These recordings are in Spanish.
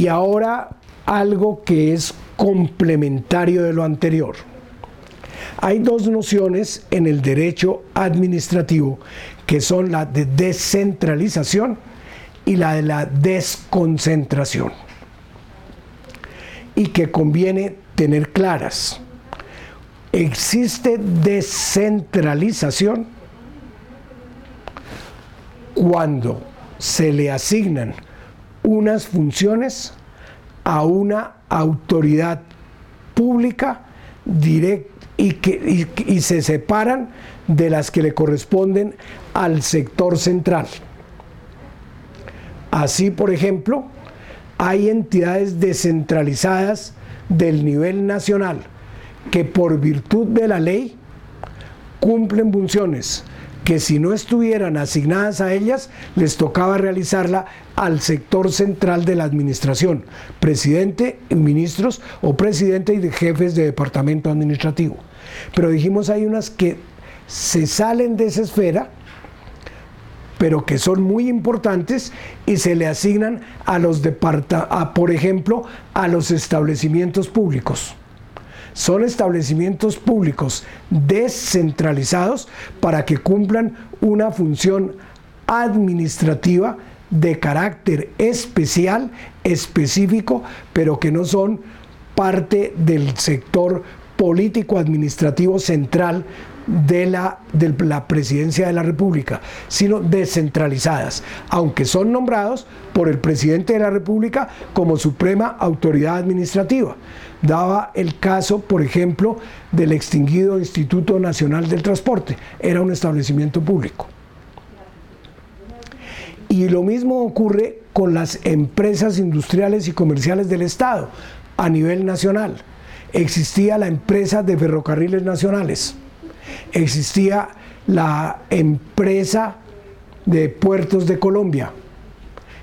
Y ahora algo que es complementario de lo anterior. Hay dos nociones en el derecho administrativo que son la de descentralización y la de la desconcentración y que conviene tener claras. Existe descentralización cuando se le asignan unas funciones a una autoridad pública directa y, que, y se separan de las que le corresponden al sector central. Así, por ejemplo, hay entidades descentralizadas del nivel nacional que por virtud de la ley cumplen funciones que si no estuvieran asignadas a ellas, les tocaba realizarla al sector central de la administración, presidente, ministros o presidente y jefes de departamento administrativo. Pero dijimos hay unas que se salen de esa esfera, pero que son muy importantes y se le asignan a los departamentos, por ejemplo, a los establecimientos públicos. Son establecimientos públicos descentralizados para que cumplan una función administrativa de carácter especial, específico, pero que no son parte del sector político administrativo central de la, de la presidencia de la República, sino descentralizadas, aunque son nombrados por el presidente de la República como suprema autoridad administrativa. Daba el caso, por ejemplo, del extinguido Instituto Nacional del Transporte, era un establecimiento público. Y lo mismo ocurre con las empresas industriales y comerciales del Estado a nivel nacional. Existía la empresa de ferrocarriles nacionales, existía la empresa de puertos de Colombia.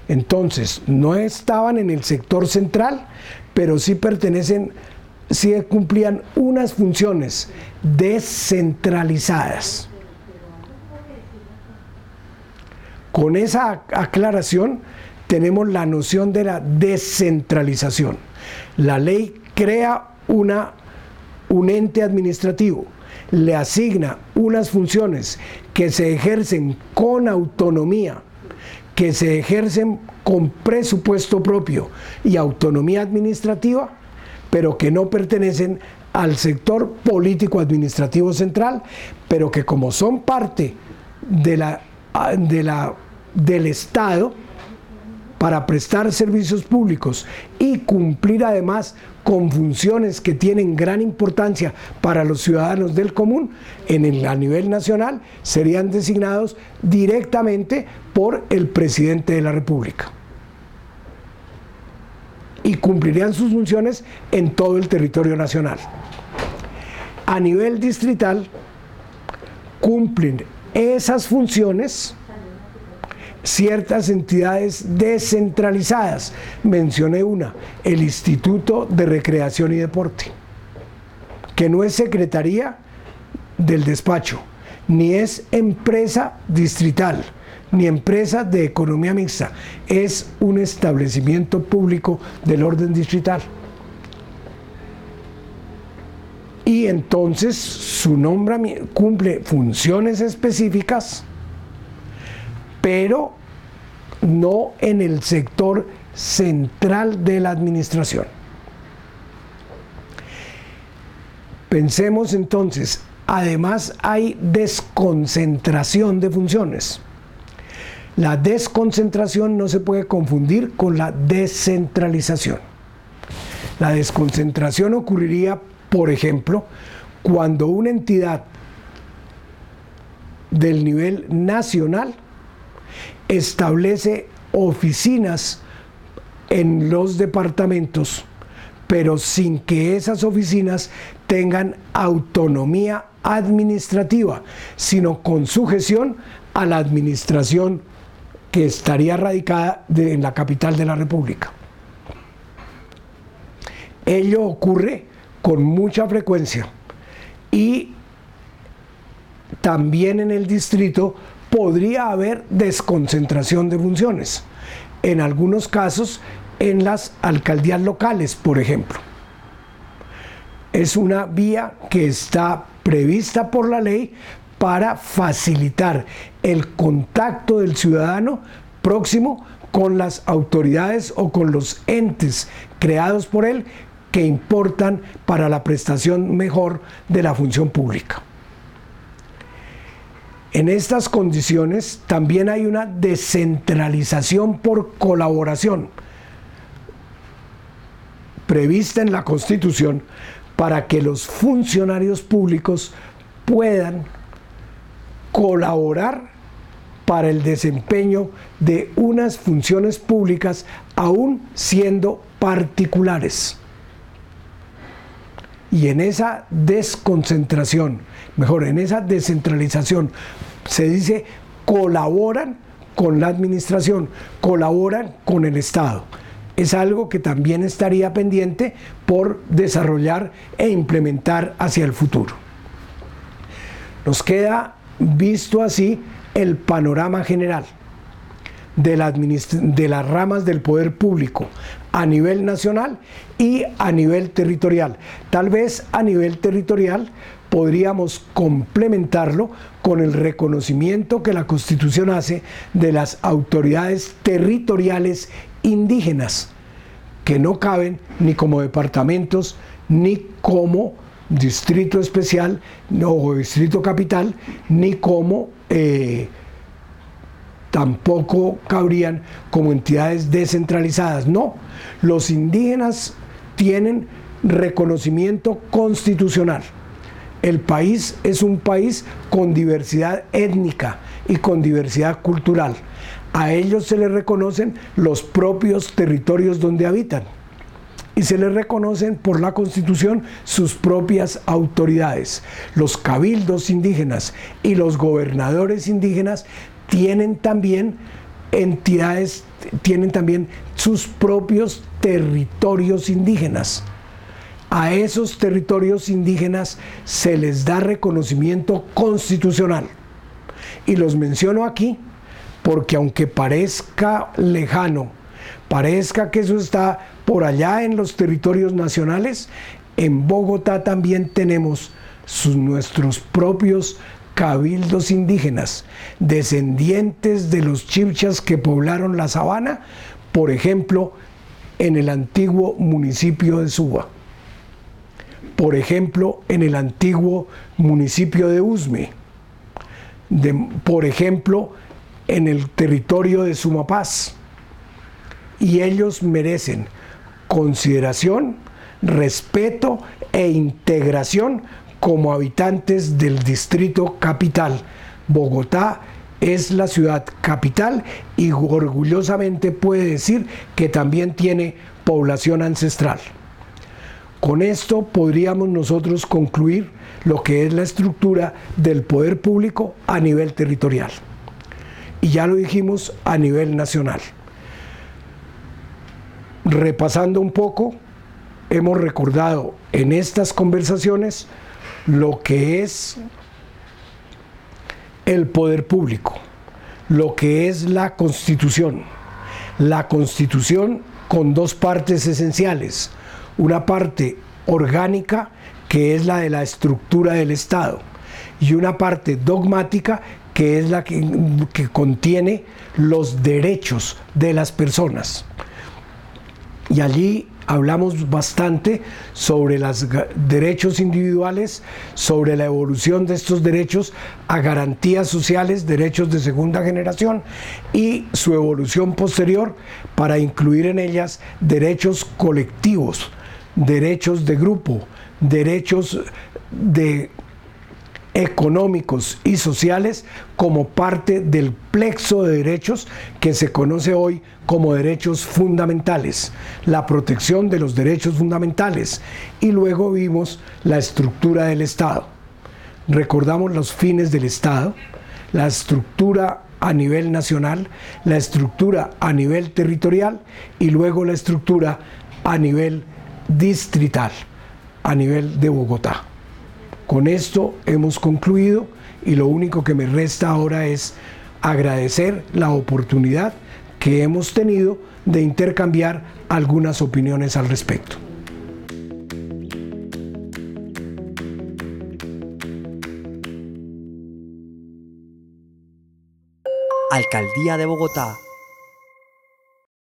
Entonces, no estaban en el sector central, pero sí pertenecen, sí cumplían unas funciones descentralizadas. Con esa aclaración tenemos la noción de la descentralización. La ley crea un ente administrativo, le asigna unas funciones que se ejercen con autonomía, que se ejercen con presupuesto propio y autonomía administrativa, pero que no pertenecen al sector político administrativo central, pero que como son parte la del Estado para prestar servicios públicos y cumplir además con funciones que tienen gran importancia para los ciudadanos del común, en el, a nivel nacional serían designados directamente por el presidente de la República. Y cumplirían sus funciones en todo el territorio nacional. A nivel distrital cumplen esas funciones ciertas entidades descentralizadas. Mencioné una, el Instituto de Recreación y Deporte, que no es secretaría del despacho, ni es empresa distrital, ni empresa de economía mixta, es un establecimiento público del orden distrital. Y entonces su nombre cumple funciones específicas, pero no en el sector central de la administración. Pensemos entonces, además hay desconcentración de funciones. La desconcentración no se puede confundir con la descentralización. La desconcentración ocurriría, por ejemplo, cuando una entidad del nivel nacional establece oficinas en los departamentos, pero sin que esas oficinas tengan autonomía administrativa, sino con sujeción a la administración que estaría radicada en la capital de la República. Ello ocurre con mucha frecuencia y también en el distrito podría haber desconcentración de funciones. En algunos casos en las alcaldías locales, por ejemplo. Es una vía que está prevista por la ley para facilitar el contacto del ciudadano próximo con las autoridades o con los entes creados por él que importan para la prestación mejor de la función pública. En estas condiciones también hay una descentralización por colaboración prevista en la Constitución para que los funcionarios públicos puedan colaborar para el desempeño de unas funciones públicas aún siendo particulares. Y en esa desconcentración, mejor, en esa descentralización, se dice colaboran con la administración, colaboran con el Estado. Es algo que también estaría pendiente por desarrollar e implementar hacia el futuro. Nos queda visto así el panorama general de, de, las ramas del poder público a nivel nacional y a nivel territorial. Tal vez a nivel territorial podríamos complementarlo con el reconocimiento que la Constitución hace de las autoridades territoriales indígenas, que no caben ni como departamentos ni como distrito especial o distrito capital, ni como eh, tampoco cabrían como entidades descentralizadas. No, los indígenas tienen reconocimiento constitucional. El país es un país con diversidad étnica y con diversidad cultural. A ellos se les reconocen los propios territorios donde habitan y se les reconocen por la Constitución sus propias autoridades. Los cabildos indígenas y los gobernadores indígenas tienen también entidades, tienen también sus propios territorios indígenas. A esos territorios indígenas se les da reconocimiento constitucional. Y los menciono aquí porque aunque parezca lejano, parezca que eso está por allá en los territorios nacionales, en Bogotá también tenemos nuestros propios cabildos indígenas, descendientes de los chipchas que poblaron la sabana, por ejemplo, en el antiguo municipio de Suba, por ejemplo, en el antiguo municipio de Usme, por ejemplo, en el territorio de Sumapaz. Y ellos merecen consideración, respeto e integración como habitantes del distrito capital. Bogotá es la ciudad capital y orgullosamente puede decir que también tiene población ancestral. Con esto podríamos nosotros concluir lo que es la estructura del poder público a nivel territorial. Y ya lo dijimos a nivel nacional. Repasando un poco, hemos recordado en estas conversaciones lo que es el poder público, lo que es la constitución. La constitución con dos partes esenciales. Una parte orgánica, que es la de la estructura del Estado, y una parte dogmática, que es la que, que contiene los derechos de las personas y allí hablamos bastante sobre los derechos individuales, sobre la evolución de estos derechos a garantías sociales, derechos de segunda generación y su evolución posterior para incluir en ellas derechos colectivos, derechos de grupo, derechos de económicos y sociales como parte del plexo de derechos que se conoce hoy como derechos fundamentales, la protección de los derechos fundamentales y luego vimos la estructura del Estado. Recordamos los fines del Estado, la estructura a nivel nacional, la estructura a nivel territorial y luego la estructura a nivel distrital, a nivel de Bogotá. Con esto hemos concluido y lo único que me resta ahora es agradecer la oportunidad que hemos tenido de intercambiar algunas opiniones al respecto. Alcaldía de Bogotá